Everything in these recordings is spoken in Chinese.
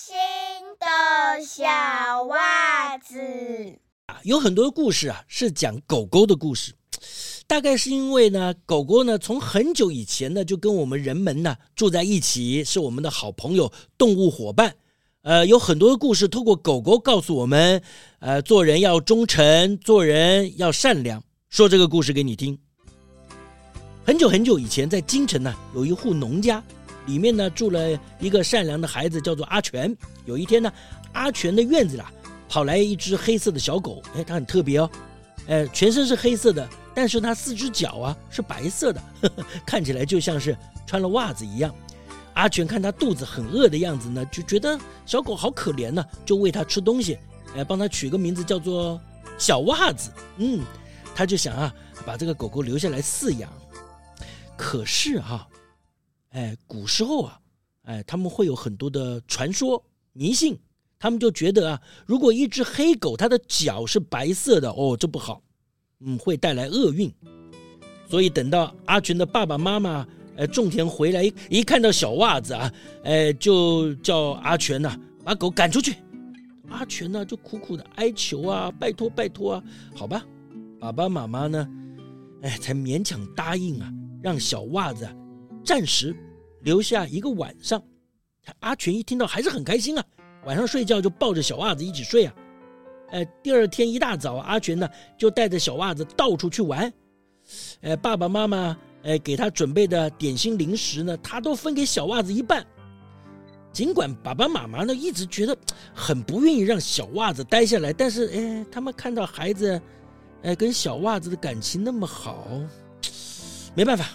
新的小袜子有很多故事啊，是讲狗狗的故事。大概是因为呢，狗狗呢从很久以前呢就跟我们人们呢住在一起，是我们的好朋友、动物伙伴。呃，有很多的故事透过狗狗告诉我们，呃，做人要忠诚，做人要善良。说这个故事给你听。很久很久以前，在京城呢有一户农家，里面呢住了一个善良的孩子，叫做阿全。有一天呢。阿全的院子啦，跑来一只黑色的小狗，哎，它很特别哦，哎，全身是黑色的，但是它四只脚啊是白色的，呵呵，看起来就像是穿了袜子一样。阿全看它肚子很饿的样子呢，就觉得小狗好可怜呢，就喂它吃东西，哎，帮它取个名字叫做小袜子。嗯，他就想啊，把这个狗狗留下来饲养。可是哈、哎，古时候啊，哎，他们会有很多的传说迷信。他们就觉得啊，如果一只黑狗它的脚是白色的，哦，这不好，嗯，会带来厄运。所以等到阿全的爸爸妈妈呃种田回来，一看到小袜子啊，哎，就叫阿全呐把狗赶出去。阿全呢就苦苦的哀求啊，拜托拜托啊，好吧，爸爸妈妈呢，哎，才勉强答应啊，让小袜子暂时留下一个晚上。阿全一听到还是很开心啊。晚上睡觉就抱着小袜子一起睡啊，呃，第二天一大早，阿全呢就带着小袜子到处去玩，呃，爸爸妈妈呃给他准备的点心零食呢，他都分给小袜子一半。尽管爸爸妈妈呢一直觉得很不愿意让小袜子待下来，但是哎，他们看到孩子，呃，跟小袜子的感情那么好，没办法，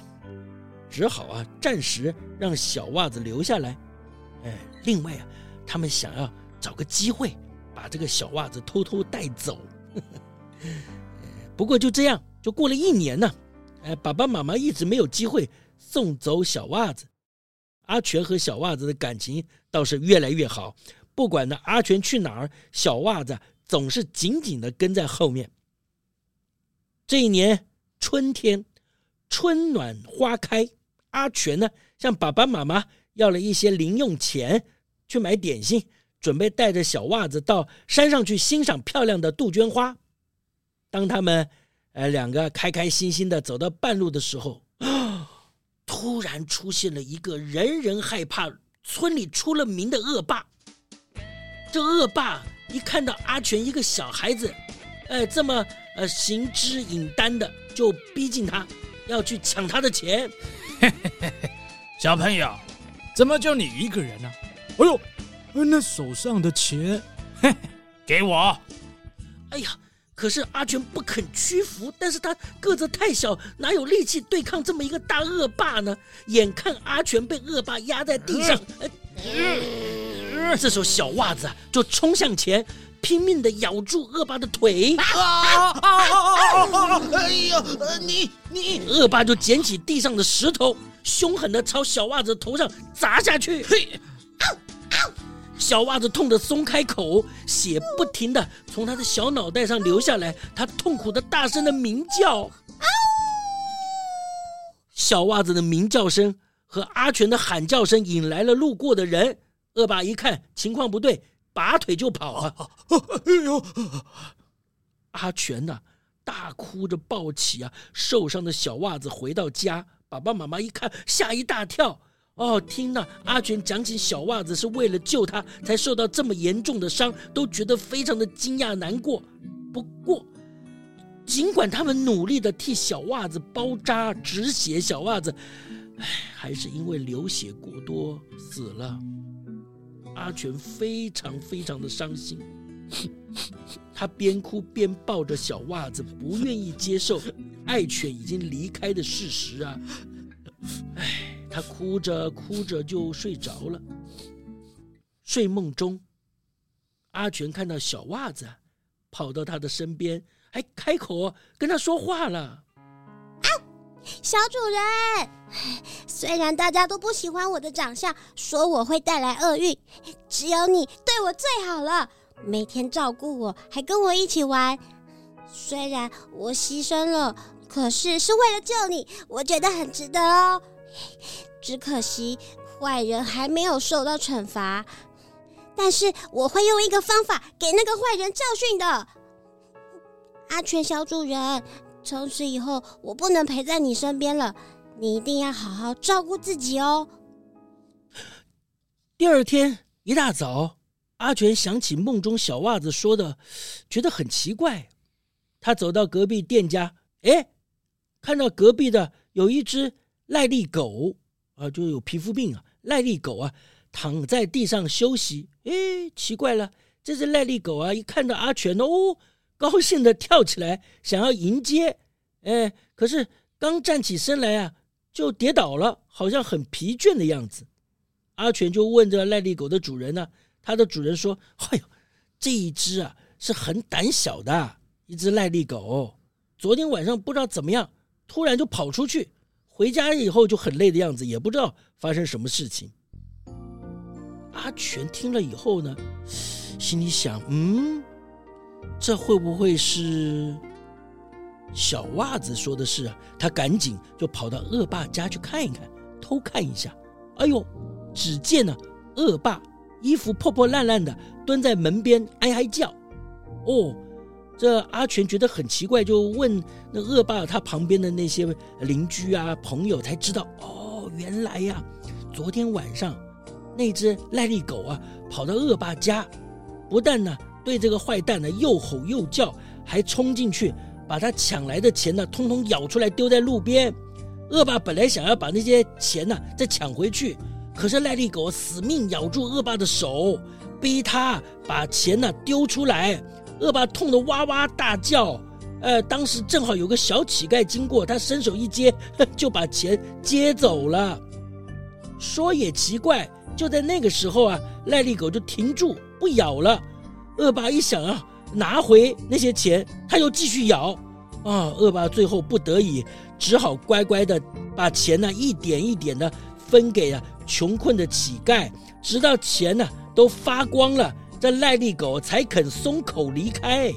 只好啊暂时让小袜子留下来。哎，另外啊。他们想要找个机会把这个小袜子偷偷带走，不过就这样就过了一年呢。哎，爸爸妈妈一直没有机会送走小袜子。阿全和小袜子的感情倒是越来越好，不管呢阿全去哪儿，小袜子总是紧紧的跟在后面。这一年春天，春暖花开，阿全呢向爸爸妈妈要了一些零用钱。去买点心，准备带着小袜子到山上去欣赏漂亮的杜鹃花。当他们呃两个开开心心的走到半路的时候，突然出现了一个人人害怕、村里出了名的恶霸。这恶霸一看到阿全一个小孩子，呃这么呃行之隐单的，就逼近他，要去抢他的钱。小朋友，怎么就你一个人呢？哎呦，那手上的钱，嘿，给我！哎呀，可是阿全不肯屈服，但是他个子太小，哪有力气对抗这么一个大恶霸呢？眼看阿全被恶霸压在地上，呃呃、这时候小袜子就冲向前，拼命的咬住恶霸的腿。啊啊啊啊啊、哎呀，你你！恶霸就捡起地上的石头，凶狠的朝小袜子头上砸下去。嘿！小袜子痛得松开口，血不停的从他的小脑袋上流下来，他痛苦的大声的鸣叫。小袜子的鸣叫声和阿全的喊叫声引来了路过的人。恶霸一看情况不对，拔腿就跑啊！哎呦！阿全呐，大哭着抱起啊受伤的小袜子回到家，爸爸妈妈一看吓一大跳。哦，听到阿全讲起小袜子是为了救他才受到这么严重的伤，都觉得非常的惊讶难过。不过，尽管他们努力的替小袜子包扎止血，小袜子，唉，还是因为流血过多死了。阿全非常非常的伤心。他边哭边抱着小袜子，不愿意接受爱犬已经离开的事实啊！哎，他哭着哭着就睡着了。睡梦中，阿全看到小袜子跑到他的身边，还开口跟他说话了：“，小主人，虽然大家都不喜欢我的长相，说我会带来厄运，只有你对我最好了。”每天照顾我，还跟我一起玩。虽然我牺牲了，可是是为了救你，我觉得很值得哦。只可惜坏人还没有受到惩罚，但是我会用一个方法给那个坏人教训的。阿全小主人，从此以后我不能陪在你身边了，你一定要好好照顾自己哦。第二天一大早。阿全想起梦中小袜子说的，觉得很奇怪。他走到隔壁店家，哎，看到隔壁的有一只癞痢狗，啊，就有皮肤病啊，癞痢狗啊，躺在地上休息。哎，奇怪了，这只癞痢狗啊，一看到阿全哦，高兴地跳起来，想要迎接。哎，可是刚站起身来啊，就跌倒了，好像很疲倦的样子。阿全就问这癞痢狗的主人呢、他的主人说：“哎呦，这一只啊是很胆小的一只癞痢狗，昨天晚上不知道怎么样，突然就跑出去，回家以后就很累的样子，也不知道发生什么事情。”阿全听了以后呢，心里想：“嗯，这会不会是小袜子说的是啊？”他赶紧就跑到恶霸家去看一看，偷看一下。哎呦，只见呢，恶霸。衣服破破烂烂的，蹲在门边哀哀叫。哦，这阿全觉得很奇怪，就问那恶霸他旁边的那些邻居啊朋友，才知道哦，原来呀，昨天晚上那只癞痢狗啊，跑到恶霸家，不但呢对这个坏蛋呢又吼又叫，还冲进去把他抢来的钱呢通通咬出来丢在路边。恶霸本来想要把那些钱呢再抢回去。可是癞痢狗死命咬住恶霸的手，逼他把钱呢丢出来。恶霸痛得哇哇大叫。呃，当时正好有个小乞丐经过，他伸手一接，就把钱接走了。说也奇怪，就在那个时候啊，癞痢狗就停住不咬了。恶霸一想啊，拿回那些钱，他又继续咬。啊，恶霸最后不得已，只好乖乖的把钱呢一点一点的分给了。穷困的乞丐，直到钱呢、都发光了，这癞痢狗才肯松口离开。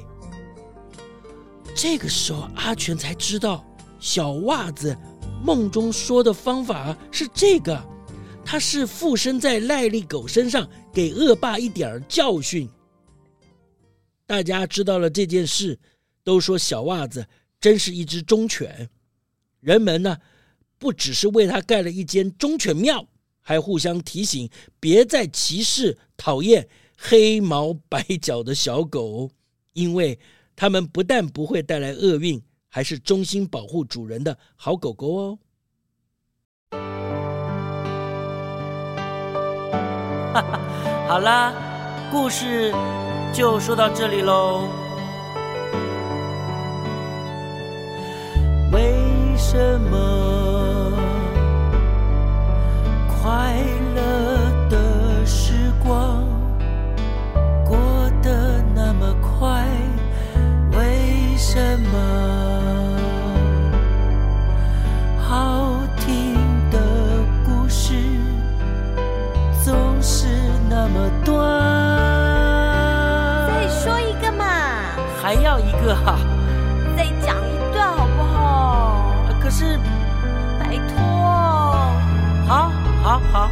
这个时候，阿全才知道小袜子梦中说的方法是这个，他是附身在癞痢狗身上，给恶霸一点教训。大家知道了这件事，都说小袜子真是一只忠犬。人们呢，不只是为他盖了一间忠犬庙。还互相提醒，别再歧视、讨厌黑毛白脚的小狗，因为它们不但不会带来厄运，还是忠心保护主人的好狗狗哦。好啦，故事就说到这里喽。为什么？快乐的时光过得那么快，为什么？好听的故事总是那么短。还要一个哈？再讲一段好不好？可是，拜托。好。好好，